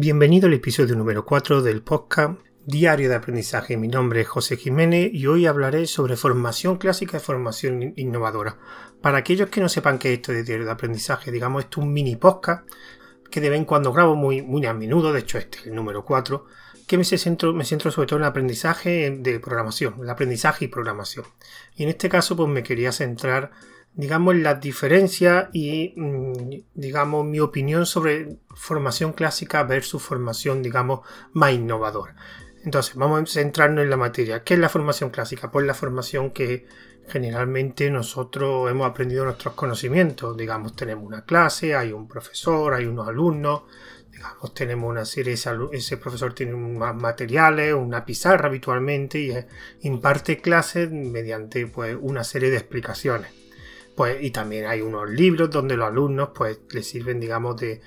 Bienvenido al episodio número 4 del podcast Diario de Aprendizaje. Mi nombre es José Jiménez y hoy hablaré sobre formación clásica y formación innovadora. Para aquellos que no sepan qué es esto de Diario de Aprendizaje, digamos, esto es un mini podcast que de vez en cuando grabo muy, muy a menudo, de hecho este es el número 4, que me centro, me centro sobre todo en el aprendizaje de programación, el aprendizaje y programación. Y en este caso pues me quería centrar digamos, las diferencias y, mm, digamos, mi opinión sobre formación clásica versus formación, digamos, más innovadora. Entonces, vamos a centrarnos en la materia. ¿Qué es la formación clásica? Pues la formación que generalmente nosotros hemos aprendido nuestros conocimientos. Digamos, tenemos una clase, hay un profesor, hay unos alumnos, digamos, tenemos una serie, ese, profesor tiene más materiales, una pizarra habitualmente y imparte clases mediante pues, una serie de explicaciones. Pues, y también hay unos libros donde los alumnos pues, les sirven, digamos, de,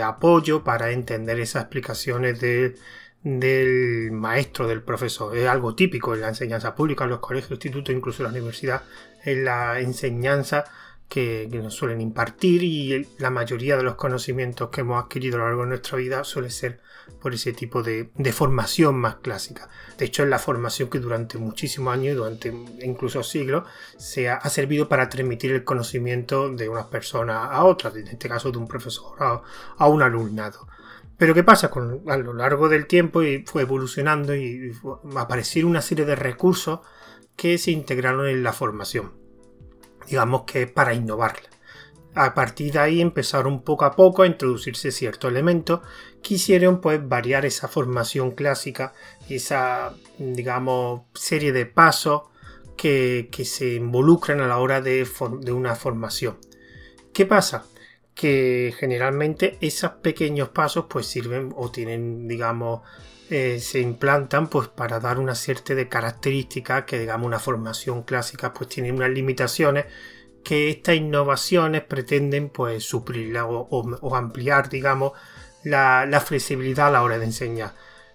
apoyo para entender esas explicaciones del maestro, del profesor. Es algo típico en la enseñanza pública, en los colegios, institutos, incluso en la universidad, en la enseñanza que, nos suelen impartir y la mayoría de los conocimientos que hemos adquirido a lo largo de nuestra vida suele ser por ese tipo de, formación más clásica. De hecho, es la formación que durante muchísimos años, durante incluso siglos, se ha, servido para transmitir el conocimiento de unas personas a otras, en este caso de un profesor a, un alumnado. Pero ¿qué pasa? A lo largo del tiempo y fue evolucionando y aparecieron una serie de recursos que se integraron en la formación digamos que para innovarla. A partir de ahí empezaron poco a poco a introducirse ciertos elementos que hicieron pues variar esa formación clásica esa digamos serie de pasos que, se involucran a la hora de, de una formación. ¿Qué pasa? que generalmente esos pequeños pasos pues sirven o tienen digamos eh, se implantan pues para dar una cierta de características que digamos una formación clásica pues tiene unas limitaciones que estas innovaciones pretenden pues suplir o, ampliar digamos la, la flexibilidad a la hora de enseñar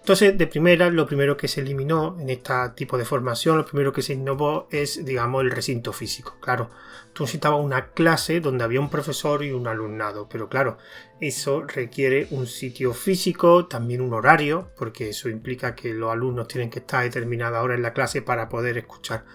entonces, de primera, lo primero que se eliminó en este tipo de formación, lo primero que se innovó es, digamos, el recinto físico. Claro, tú necesitabas una clase donde había un profesor y un alumnado, pero claro, eso requiere un sitio físico, también un horario, porque eso implica que los alumnos tienen que estar a determinada hora en la clase para poder escuchar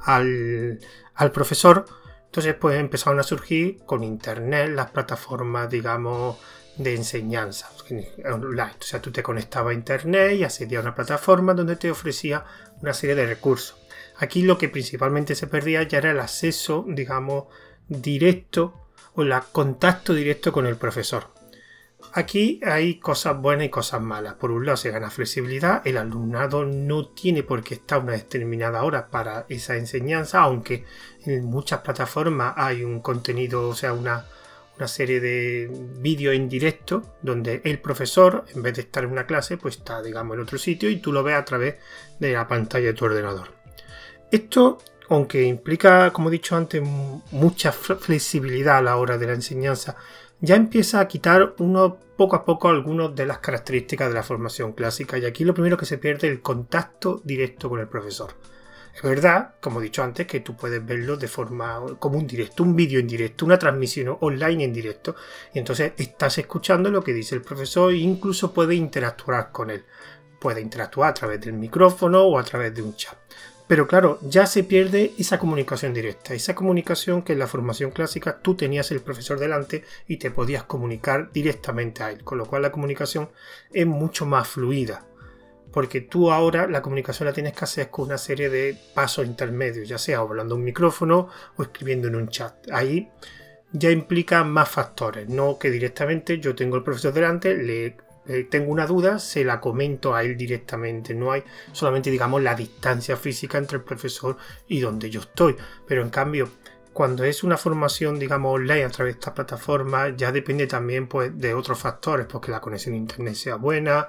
al, al profesor. Entonces, pues empezaron a surgir con internet las plataformas, digamos, de enseñanza. O sea, tú te conectabas a internet y accedías a una plataforma donde te ofrecía una serie de recursos. Aquí lo que principalmente se perdía ya era el acceso, digamos, directo o el contacto directo con el profesor. Aquí hay cosas buenas y cosas malas. Por un lado se gana flexibilidad, el alumnado no tiene por qué estar una determinada hora para esa enseñanza, aunque en muchas plataformas hay un contenido, o sea, una, serie de vídeos en directo donde el profesor, en vez de estar en una clase, pues está, digamos, en otro sitio y tú lo ves a través de la pantalla de tu ordenador. Esto, aunque implica, como he dicho antes, mucha flexibilidad a la hora de la enseñanza, ya empieza a quitar uno poco a poco algunas de las características de la formación clásica y aquí lo primero que se pierde es el contacto directo con el profesor. Es verdad, como he dicho antes, que tú puedes verlo de forma como un directo, un vídeo en directo, una transmisión online en directo. Y entonces estás escuchando lo que dice el profesor e incluso puedes interactuar con él. Puede interactuar a través del micrófono o a través de un chat. Pero claro, ya se pierde esa comunicación directa, esa comunicación que en la formación clásica tú tenías el profesor delante y te podías comunicar directamente a él, con lo cual la comunicación es mucho más fluida porque tú ahora la comunicación la tienes que hacer con una serie de pasos intermedios, ya sea hablando un micrófono o escribiendo en un chat. Ahí ya implica más factores, no que directamente yo tengo el profesor delante, le, tengo una duda, se la comento a él directamente, no hay solamente digamos la distancia física entre el profesor y donde yo estoy, pero en cambio cuando es una formación, digamos, online a través de esta plataforma, ya depende también pues, de otros factores, porque la conexión a internet sea buena,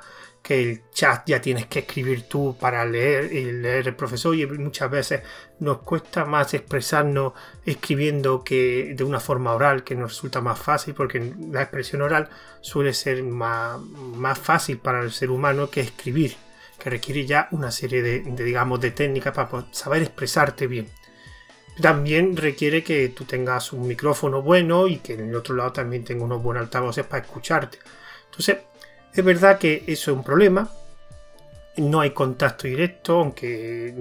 que el chat ya tienes que escribir tú para leer y leer el profesor y muchas veces nos cuesta más expresarnos escribiendo que de una forma oral que nos resulta más fácil porque la expresión oral suele ser más, fácil para el ser humano que escribir que requiere ya una serie de, digamos de técnicas para saber expresarte bien. También requiere que tú tengas un micrófono bueno y que en el otro lado también tenga unos buenos altavoces para escucharte. Entonces Es verdad que eso es un problema, no hay contacto directo, aunque,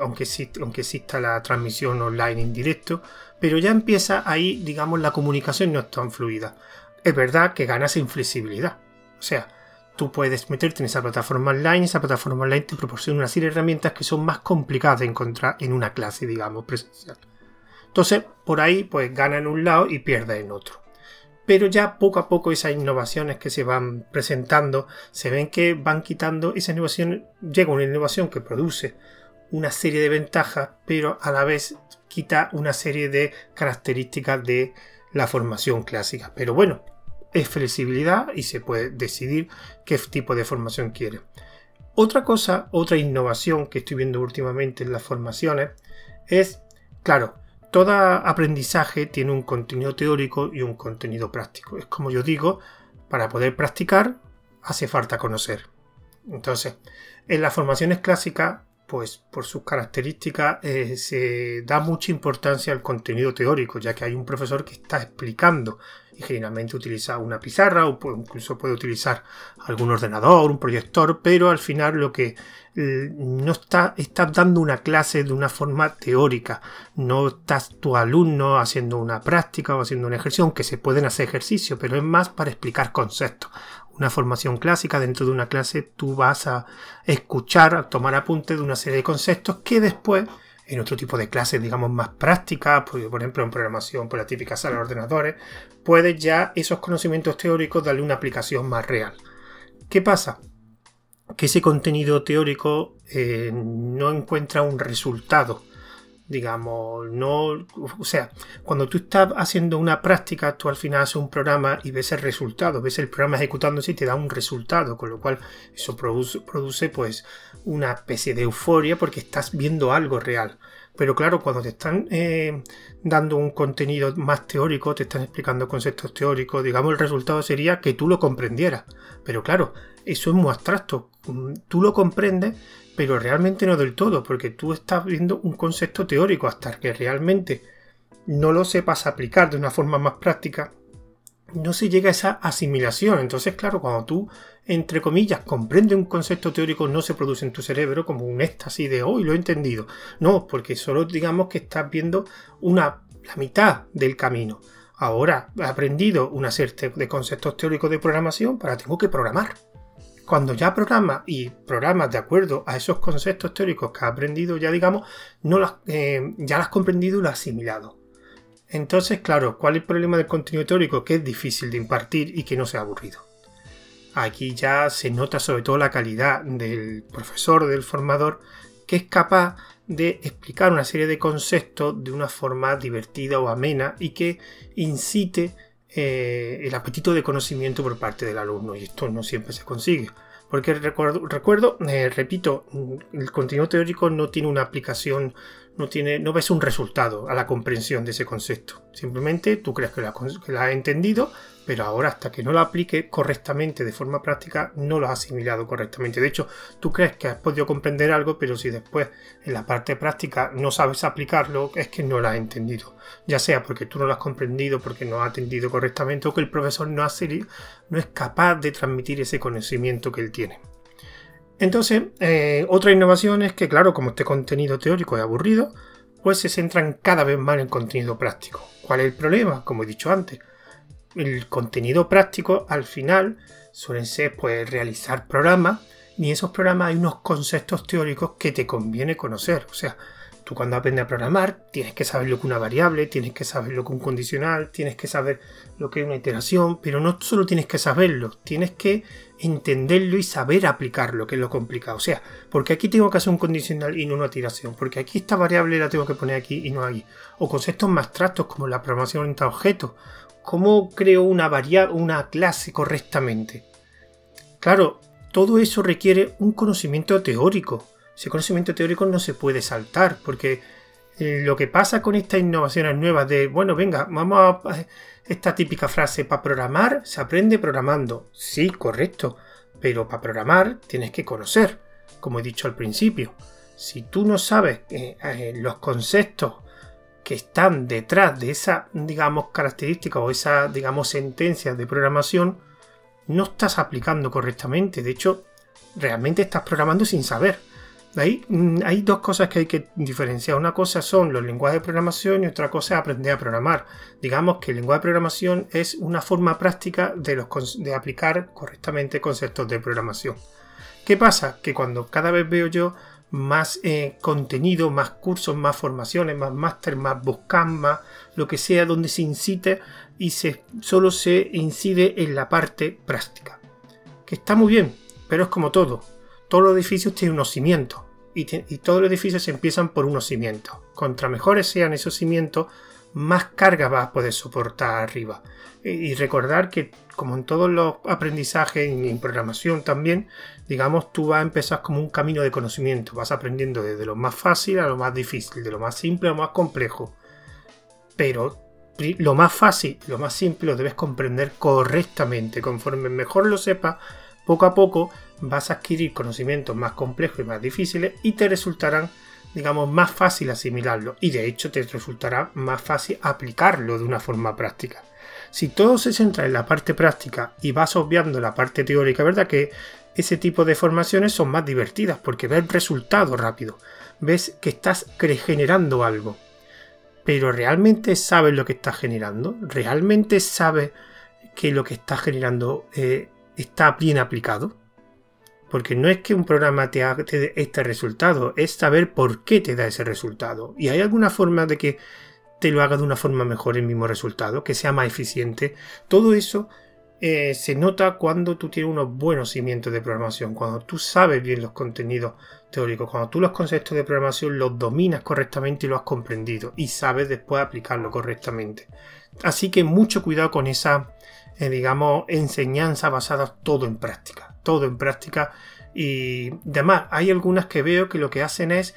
aunque, exista la transmisión online en directo, pero ya empieza ahí, digamos, la comunicación no es tan fluida. Es verdad que ganas en flexibilidad. O sea, tú puedes meterte en esa plataforma online, esa plataforma online te proporciona una serie de herramientas que son más complicadas de encontrar en una clase, digamos, presencial. Entonces, por ahí, pues gana en un lado y pierde en otro pero ya poco a poco esas innovaciones que se van presentando se ven que van quitando esa innovación, llega una innovación que produce una serie de ventajas, pero a la vez quita una serie de características de la formación clásica. Pero bueno, es flexibilidad y se puede decidir qué tipo de formación quiere. Otra cosa, otra innovación que estoy viendo últimamente en las formaciones es, claro, todo aprendizaje tiene un contenido teórico y un contenido práctico. Es como yo digo, para poder practicar hace falta conocer. Entonces, en las formaciones clásicas, pues por sus características eh, se da mucha importancia al contenido teórico, ya que hay un profesor que está explicando y generalmente utiliza una pizarra o incluso puede utilizar algún ordenador, un proyector, pero al final lo que no está, estás dando una clase de una forma teórica, no estás tu alumno haciendo una práctica o haciendo un ejercicio, aunque se pueden hacer ejercicios, pero es más para explicar conceptos. Una formación clásica, dentro de una clase tú vas a escuchar, a tomar apuntes de una serie de conceptos que después en otro tipo de clases, digamos, más prácticas, por ejemplo, en programación, por la típica sala de ordenadores, puedes ya esos conocimientos teóricos darle una aplicación más real. ¿Qué pasa? que ese contenido teórico eh, no encuentra un resultado. Digamos, no. O sea, cuando tú estás haciendo una práctica, tú al final haces un programa y ves el resultado, ves el programa ejecutándose y te da un resultado, con lo cual eso produce, produce pues una especie de euforia porque estás viendo algo real. Pero claro, cuando te están eh, dando un contenido más teórico, te están explicando conceptos teóricos, digamos, el resultado sería que tú lo comprendieras. Pero claro, eso es muy abstracto. Mm, tú lo comprendes, pero realmente no del todo, porque tú estás viendo un concepto teórico hasta que realmente no lo sepas aplicar de una forma más práctica, no se llega a esa asimilación. Entonces, claro, cuando tú, entre comillas, comprendes un concepto teórico, no se produce en tu cerebro como un éxtasis de hoy lo he entendido. No, porque solo digamos que estás viendo una, la mitad del camino. Ahora he aprendido una serie de conceptos teóricos de programación, para tengo que programar cuando ya programas y programas de acuerdo a esos conceptos teóricos que has aprendido, ya digamos, no las, eh, ya las has comprendido y las has asimilado. Entonces, claro, ¿cuál es el problema del contenido teórico? Que es difícil de impartir y que no sea aburrido. Aquí ya se nota sobre todo la calidad del profesor, del formador, que es capaz de explicar una serie de conceptos de una forma divertida o amena y que incite eh, el apetito de conocimiento por parte del alumno y esto no siempre se consigue. Porque recuerdo, eh, repito, el contenido teórico no tiene una aplicación no, tiene, no ves un resultado a la comprensión de ese concepto. Simplemente tú crees que que has entendido, pero ahora hasta que no lo aplique correctamente de forma práctica, no lo has asimilado correctamente. De hecho, tú crees que has podido comprender algo, pero si después en la parte práctica no sabes aplicarlo, es que no lo has entendido. Ya sea porque tú no lo has comprendido, porque no has atendido correctamente, o que el profesor no, ha, no es capaz de transmitir ese conocimiento que él tiene. Entonces, eh, otra innovación es que, claro, como este contenido teórico es aburrido, pues se centran cada vez más en contenido práctico. ¿Cuál es el problema? Como he dicho antes, el contenido práctico al final suelen ser pues realizar programas y en esos programas hay unos conceptos teóricos que te conviene conocer. O sea, Tú cuando aprendes a programar tienes que saber lo que una variable, tienes que saber lo que un condicional, tienes que saber lo que es una iteración, pero no solo tienes que saberlo, tienes que entenderlo y saber aplicarlo, que es lo complicado. O sea, porque aquí tengo que hacer un condicional y no una iteración, porque aquí esta variable la tengo que poner aquí y no aquí. O conceptos más abstractos como la programación orientada a objetos. ¿Cómo creo una variable, una clase correctamente? Claro, todo eso requiere un conocimiento teórico ese conocimiento teórico no se puede saltar, porque eh, lo que pasa con estas innovaciones nuevas de, bueno, venga, vamos a esta típica frase, para programar se aprende programando. Sí, correcto, pero para programar tienes que conocer, como he dicho al principio. Si tú no sabes eh, eh, los conceptos que están detrás de esa, digamos, característica o esa, digamos, sentencia de programación, no estás aplicando correctamente. De hecho, realmente estás programando sin saber. Ahí mm, hay dos cosas que hay que diferenciar. Una cosa son los lenguajes de programación y otra cosa es aprender a programar. Digamos que el lenguaje de programación es una forma práctica de, aplicar correctamente conceptos de programación. ¿Qué pasa? Que cuando cada vez veo yo más eh, contenido, más cursos, más formaciones, más máster, más buscan, más lo que sea, donde se incite y se, solo se incide en la parte práctica. Que está muy bien, pero es como todo todos los edificios tienen unos cimientos y, todos los edificios empiezan por unos cimientos. Contra mejores sean esos cimientos, más carga vas a poder soportar arriba. Y, recordar que, como en todos los aprendizajes y en programación también, digamos, tú vas a empezar como un camino de conocimiento. Vas aprendiendo desde lo más fácil a lo más difícil, de lo más simple a lo más complejo. Pero lo más fácil, lo más simple lo debes comprender correctamente. Conforme mejor lo sepas, poco a poco vas a adquirir conocimientos más complejos y más difíciles y te resultarán, digamos, más fácil asimilarlo y de hecho te resultará más fácil aplicarlo de una forma práctica. Si todo se centra en la parte práctica y vas obviando la parte teórica, ¿verdad? Que ese tipo de formaciones son más divertidas porque ves resultados rápido, ves que estás generando algo. Pero ¿realmente sabes lo que estás generando? ¿Realmente sabes que lo que estás generando eh, está bien aplicado? Porque no es que un programa te, dé este resultado, es saber por qué te da ese resultado. Y hay alguna forma de que te lo haga de una forma mejor el mismo resultado, que sea más eficiente. Todo eso eh, se nota cuando tú tienes unos buenos cimientos de programación, cuando tú sabes bien los contenidos teóricos, cuando tú los conceptos de programación los dominas correctamente y lo has comprendido y sabes después aplicarlo correctamente. Así que mucho cuidado con esa eh, digamos, enseñanza basada todo en práctica, todo en práctica. Y además, hay algunas que veo que lo que hacen es,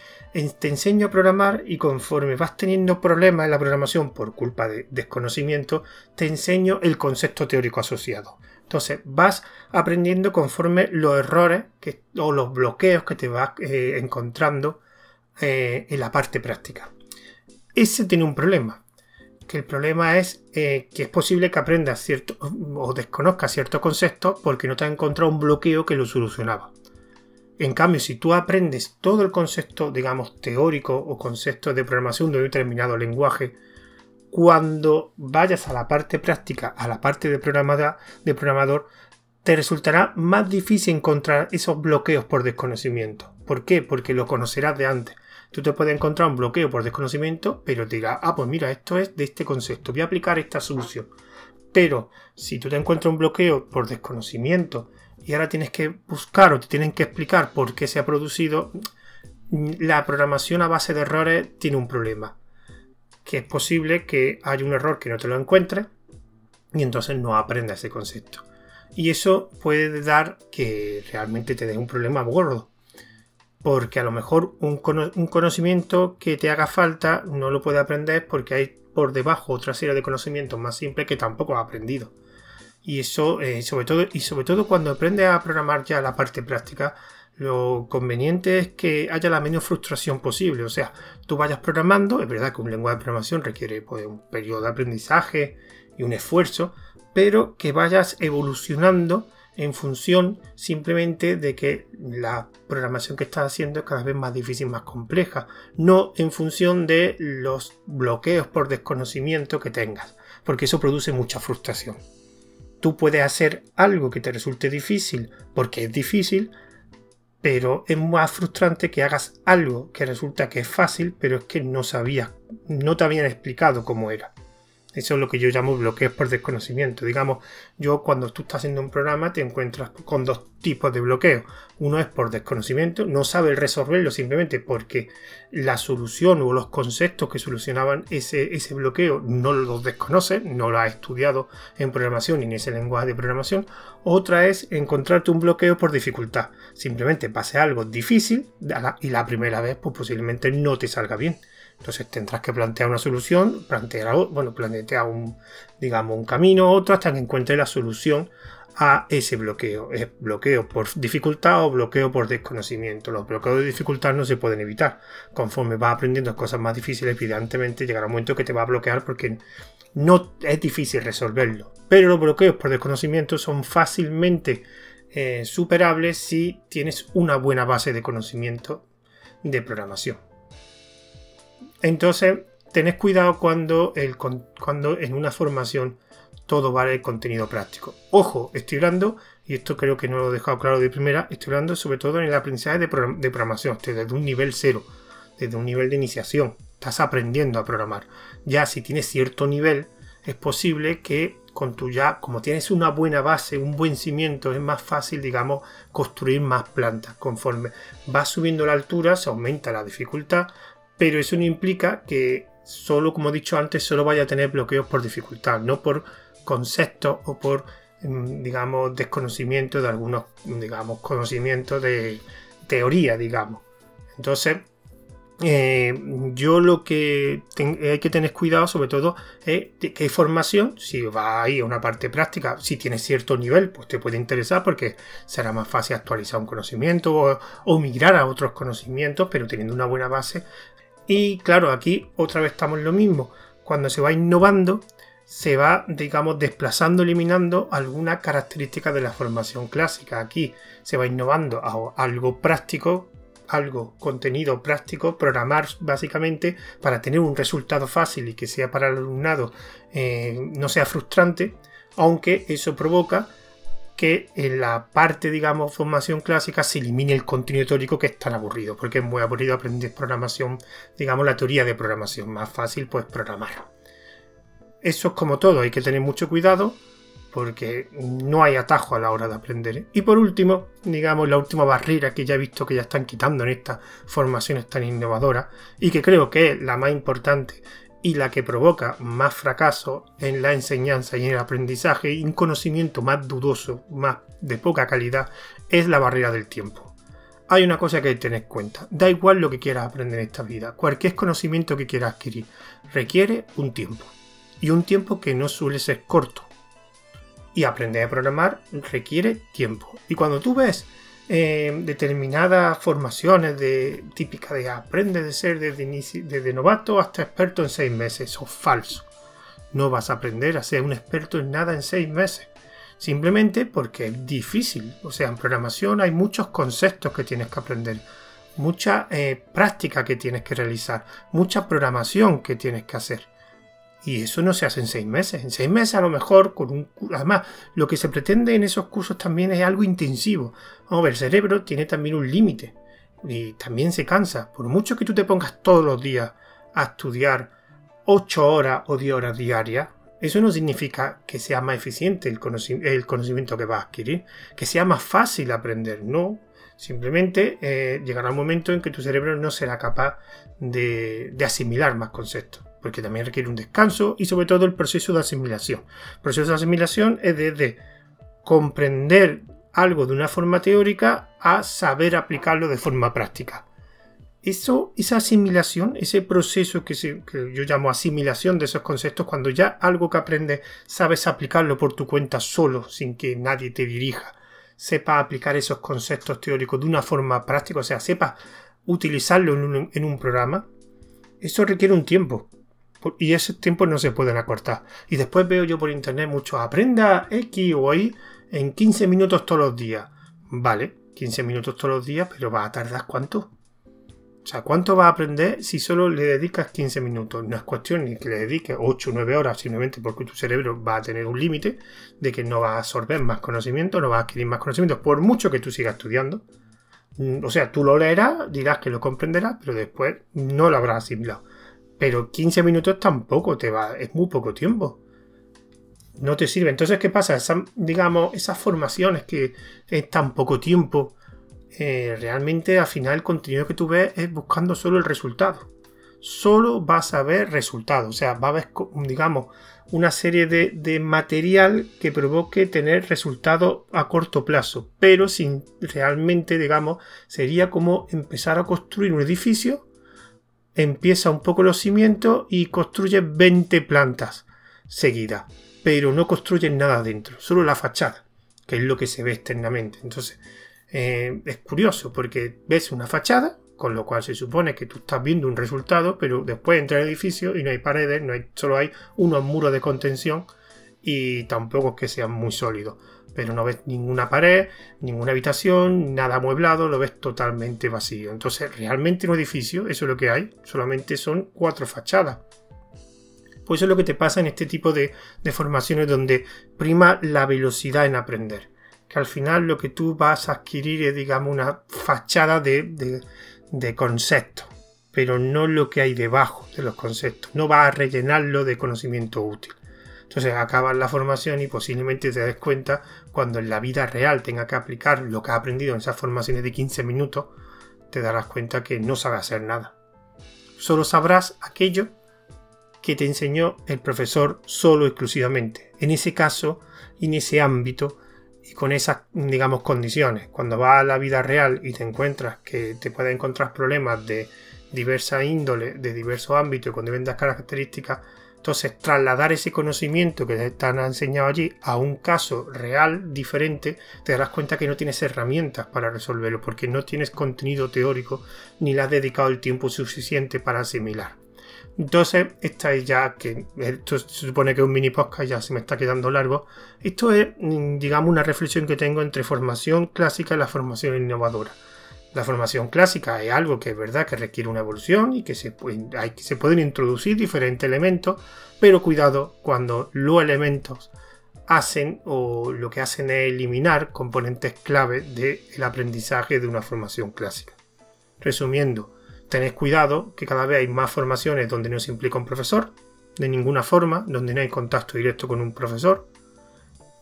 te enseño a programar y conforme vas teniendo problemas en la programación por culpa de desconocimiento, te enseño el concepto teórico asociado. Entonces, vas aprendiendo conforme los errores o los bloqueos que te vas eh, encontrando eh, en la parte práctica. Ese tiene un problema, que el problema es eh, que es posible que aprendas cierto o desconozcas ciertos conceptos porque no te has encontrado un bloqueo que lo solucionaba. En cambio, si tú aprendes todo el concepto, digamos, teórico o concepto de programación de un determinado lenguaje, cuando vayas a la parte práctica, a la parte de, de programador, te resultará más difícil encontrar esos bloqueos por desconocimiento. ¿Por qué? Porque lo conocerás de antes. Tú te puedes encontrar un bloqueo por desconocimiento, pero te dirá, ah, pues mira, esto es de este concepto, voy a aplicar esta solución. Pero si tú te encuentras un bloqueo por desconocimiento y ahora tienes que buscar o te tienen que explicar por qué se ha producido, la programación a base de errores tiene un problema. Que es posible que haya un error que no te lo encuentres y entonces no aprendas ese concepto. Y eso puede dar que realmente te dé un problema gordo porque a lo mejor un, conocimiento que te haga falta no lo puede aprender porque hay por debajo otra serie de conocimientos más simples que tampoco ha aprendido. Y eso, eh, sobre todo, y sobre todo cuando aprendes a programar ya la parte práctica, lo conveniente es que haya la menos frustración posible. O sea, tú vayas programando, es verdad que un lenguaje de programación requiere pues, un periodo de aprendizaje y un esfuerzo, pero que vayas evolucionando en función simplemente de que la programación que estás haciendo es cada vez más difícil, más compleja, no en función de los bloqueos por desconocimiento que tengas, porque eso produce mucha frustración. Tú puedes hacer algo que te resulte difícil porque es difícil, pero es más frustrante que hagas algo que resulta que es fácil, pero es que no sabías, no te habían explicado cómo era. Eso es lo que yo llamo bloqueos por desconocimiento. Digamos, yo cuando tú estás haciendo un programa te encuentras con dos tipos de bloqueos. Uno es por desconocimiento, no sabes resolverlo simplemente porque la solución o los conceptos que solucionaban ese, ese bloqueo no los desconoces, no lo has estudiado en programación ni en ese lenguaje de programación. Otra es encontrarte un bloqueo por dificultad. Simplemente pase algo difícil y la primera vez pues posiblemente no te salga bien. Entonces tendrás que plantear una solución, plantear, bueno, plantear un, digamos, un camino, otro, hasta que encuentres la solución a ese bloqueo. Es bloqueo por dificultad o bloqueo por desconocimiento. Los bloqueos de dificultad no se pueden evitar. Conforme vas aprendiendo cosas más difíciles, evidentemente llegará un momento que te va a bloquear porque no es difícil resolverlo. Pero los bloqueos por desconocimiento son fácilmente eh, superables si tienes una buena base de conocimiento de programación. Entonces, tenés cuidado cuando, en una formación todo vale contenido práctico. Ojo, estoy hablando, y esto creo que no lo he dejado claro de primera, estoy hablando sobre todo en el aprendizaje de, programación, desde un nivel cero, desde un nivel de iniciación. Estás aprendiendo a programar. Ya si tienes cierto nivel, es posible que con tu ya, como tienes una buena base, un buen cimiento, es más fácil, digamos, construir más plantas. Conforme vas subiendo la altura, se aumenta la dificultad, pero eso no implica que solo, como he dicho antes, solo vaya a tener bloqueos por dificultad, no por conceptos o por, mm, digamos, desconocimiento de algunos, digamos, conocimientos de teoría, digamos. Entonces, eh, yo lo que hay que tener cuidado sobre todo es que hay formación, si va ahí a una parte práctica, si tienes cierto nivel, pues te puede interesar porque será más fácil actualizar un conocimiento o migrar a otros conocimientos, pero teniendo una buena base. Y claro, aquí otra vez estamos en lo mismo. Cuando se va innovando, se va, digamos, desplazando, eliminando alguna característica de la formación clásica. Aquí se va innovando a algo práctico, algo, contenido práctico, programar básicamente para tener un resultado fácil y que sea para el alumnado eh, no sea frustrante, aunque eso provoca que en la parte, digamos, formación clásica se elimine el contenido teórico que es tan aburrido, porque es muy aburrido aprender programación, digamos, la teoría de programación, más fácil pues programar. Eso es como todo, hay que tener mucho cuidado porque no hay atajo a la hora de aprender. Y por último, digamos, la última barrera que ya he visto que ya están quitando en estas formaciones tan innovadoras y que creo que es la más importante y la que provoca más fracaso en la enseñanza y en el aprendizaje y un conocimiento más dudoso, más de poca calidad, es la barrera del tiempo. Hay una cosa que hay que tener en cuenta, da igual lo que quieras aprender en esta vida, cualquier conocimiento que quieras adquirir requiere un tiempo y un tiempo que no suele ser corto. Y aprender a programar requiere tiempo. Y cuando tú ves eh, determinadas formaciones de, típicas de aprende de ser desde, novato hasta experto en seis meses, eso es falso. No vas a aprender a ser un experto en nada en seis meses. Simplemente porque es difícil. O sea, en programación hay muchos conceptos que tienes que aprender, mucha eh, práctica que tienes que realizar, mucha programación que tienes que hacer. Y eso no se hace en seis meses. En seis meses a lo mejor con un... Además, lo que se pretende en esos cursos también es algo intensivo. Vamos el cerebro tiene también un límite. Y también se cansa. Por mucho que tú te pongas todos los días a estudiar 8 horas o 10 horas diarias, eso no significa que sea más eficiente el, conocimiento que vas a adquirir, que sea más fácil aprender, no. Simplemente eh, llegará un momento en que tu cerebro no será capaz de asimilar más conceptos porque también requiere un descanso y sobre todo el proceso de asimilación. El proceso de asimilación es desde comprender algo de una forma teórica a saber aplicarlo de forma práctica. Eso, esa asimilación, ese proceso que, yo llamo asimilación de esos conceptos, cuando ya algo que aprendes sabes aplicarlo por tu cuenta solo, sin que nadie te dirija, sepa aplicar esos conceptos teóricos de una forma práctica, o sea, sepa utilizarlo en un programa, eso requiere un tiempo y esos tiempos no se pueden acortar. Y después veo yo por internet mucho, aprenda X o Y en 15 minutos todos los días. Vale, 15 minutos todos los días, pero va a tardar cuánto? O sea, ¿cuánto va a aprender si solo le dedicas 15 minutos? No es cuestión ni que le dediques 8 o 9 horas, simplemente porque tu cerebro va a tener un límite de que no va a absorber más conocimiento, no va a adquirir más conocimiento, por mucho que tú sigas estudiando. Mm, o sea, tú lo leerás, dirás que lo comprenderás, pero después no lo habrás asimilado. Pero 15 minutos tampoco te va, es muy poco tiempo. No te sirve. Entonces, ¿qué pasa? digamos, esas formaciones que es tan poco tiempo, eh, realmente al final el contenido que tú ves es buscando solo el resultado. Solo vas a ver resultados. O sea, va a haber, digamos, una serie de, de material que provoque tener resultados a corto plazo. Pero sin realmente, digamos, sería como empezar a construir un edificio empieza un poco los cimientos y construye 20 plantas seguidas, pero no construye nada dentro, solo la fachada. que es lo que se ve externamente. Entonces, eh, es curioso porque ves una fachada, con lo cual se supone que tú estás viendo un resultado, pero después entra el edificio y no hay paredes, no hay, solo hay unos muros de contención y tampoco es que sean muy sólidos. Pero no ves ninguna pared, ninguna habitación, nada amueblado, lo ves totalmente vacío. Entonces, realmente un edificio, eso es lo que hay, solamente son cuatro fachadas. Pues eso es lo que te pasa en este tipo de, formaciones donde prima la velocidad en aprender. Que al final lo que tú vas a adquirir es, digamos, una fachada de, de conceptos, pero no lo que hay debajo de los conceptos. No vas a rellenarlo de conocimiento útil. Entonces acabas la formación y posiblemente te des cuenta cuando en la vida real tenga que aplicar lo que has aprendido en esas formaciones de 15 minutos, te darás cuenta que no sabes hacer nada. Solo sabrás aquello que te enseñó el profesor solo exclusivamente. En ese caso, en ese ámbito y con esas, digamos, condiciones. Cuando vas a la vida real y te encuentras que te puedes encontrar problemas de diversa índole, de diversos ámbitos y con diversas características, entonces, trasladar ese conocimiento que te han enseñado allí a un caso real diferente, te darás cuenta que no tienes herramientas para resolverlo, porque no tienes contenido teórico ni le has dedicado el tiempo suficiente para asimilar. Entonces, esta es ya que esto se supone que es un mini podcast, ya se me está quedando largo. Esto es, mm, digamos, una reflexión que tengo entre formación clásica y la formación innovadora. La formación clásica es algo que es verdad que requiere una evolución y que se, pueden introducir diferentes elementos, pero cuidado cuando los elementos hacen o lo que hacen es eliminar componentes clave del aprendizaje de una formación clásica. Resumiendo, tened cuidado que cada vez hay más formaciones donde no se implica un profesor, de ninguna forma, donde no hay contacto directo con un profesor,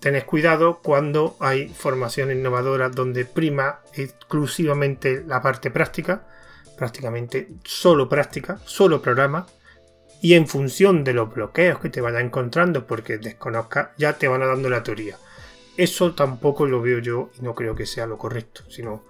Tened cuidado cuando hay formaciones innovadoras donde prima exclusivamente la parte práctica, prácticamente solo práctica, solo programa, y en función de los bloqueos que te vayan encontrando porque desconozcas, ya te van dando la teoría. Eso tampoco lo veo yo y no creo que sea lo correcto, sino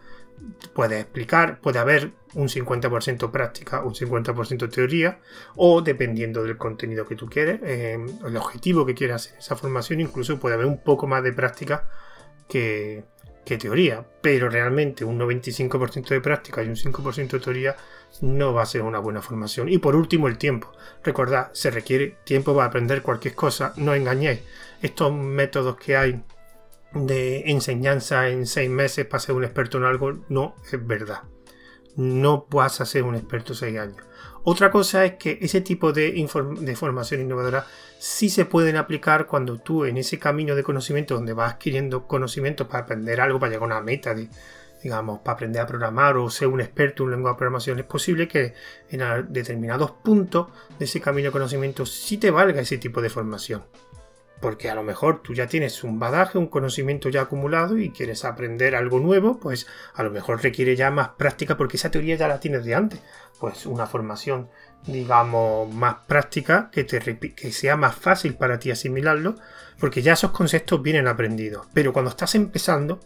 puede explicar, puede haber un 50% práctica, un 50% teoría, o dependiendo del contenido que tú quieres, eh, el objetivo que quieras en esa formación, incluso puede haber un poco más de práctica que, teoría, pero realmente un 95% de práctica y un 5% de teoría no va a ser una buena formación. Y por último, el tiempo. Recordad, se requiere tiempo para aprender cualquier cosa, no engañéis. Estos métodos que hay de enseñanza en seis meses para ser un experto en algo no es verdad. No vas a ser un experto seis años. Otra cosa es que ese tipo de, de, formación innovadora sí se pueden aplicar cuando tú en ese camino de conocimiento donde vas adquiriendo conocimiento para aprender algo, para llegar a una meta, digamos, para aprender a programar o ser un experto en lengua de programación, es posible que en determinados puntos de ese camino de conocimiento sí te valga ese tipo de formación porque a lo mejor tú ya tienes un badaje, un conocimiento ya acumulado y quieres aprender algo nuevo, pues a lo mejor requiere ya más práctica porque esa teoría ya la tienes de antes. Pues una formación, digamos, más práctica que, que sea más fácil para ti asimilarlo, porque ya esos conceptos vienen aprendidos. Pero cuando estás empezando,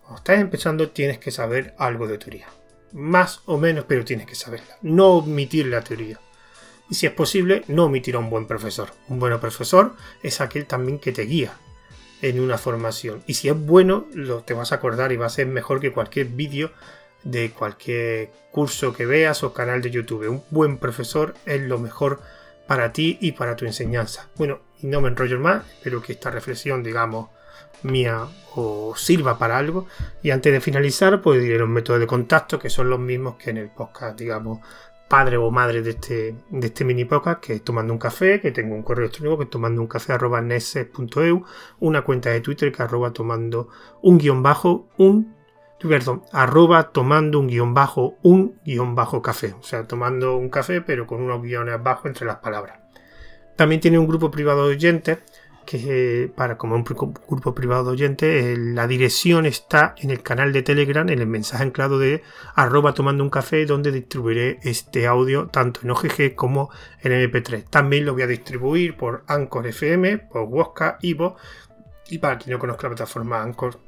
cuando estás empezando tienes que saber algo de teoría. Más o menos, pero tienes que saberla. No omitir la teoría si es posible, no omitir a un buen profesor. Un buen profesor es aquel también que te guía en una formación. Y si es bueno, lo, te vas a acordar y va a ser mejor que cualquier vídeo de cualquier curso que veas o canal de YouTube. Un buen profesor es lo mejor para ti y para tu enseñanza. Bueno, y no me enrollo más, espero que esta reflexión, digamos, mía os sirva para algo. Y antes de finalizar, pues diré los métodos de contacto, que son los mismos que en el podcast, digamos, padre o madre de este, de este mini podcast, que es Tomando un Café, que tengo un correo electrónico que es tomando un café arroba una cuenta de Twitter que arroba tomando un guion bajo un perdón, arroba tomando un guion bajo un guion bajo café. O sea, tomando un café pero con unos guiones abajo entre las palabras. También tiene un grupo privado de oyentes que para como un grupo privado de oyentes, eh, la dirección está en el canal de Telegram, en el mensaje anclado de arroba tomando un café, donde distribuiré este audio tanto en OGG como en MP3. También lo voy a distribuir por Anchor FM, por Wosca, Ivo, y para quien no conozca la plataforma Anchor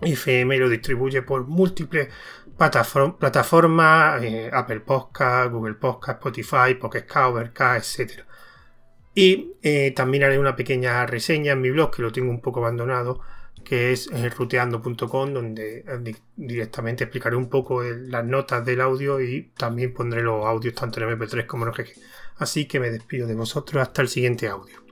FM, lo distribuye por múltiples plataformas, eh, Apple Podcast, Google Podcast, Spotify, Pocket Overcast, etc. Y eh, también haré una pequeña reseña en mi blog, que lo tengo un poco abandonado, que es eh, ruteando.com, donde eh, directamente explicaré un poco las notas del audio y también pondré los audios tanto en MP3 como en OGG. Así que me despido de vosotros hasta el siguiente audio.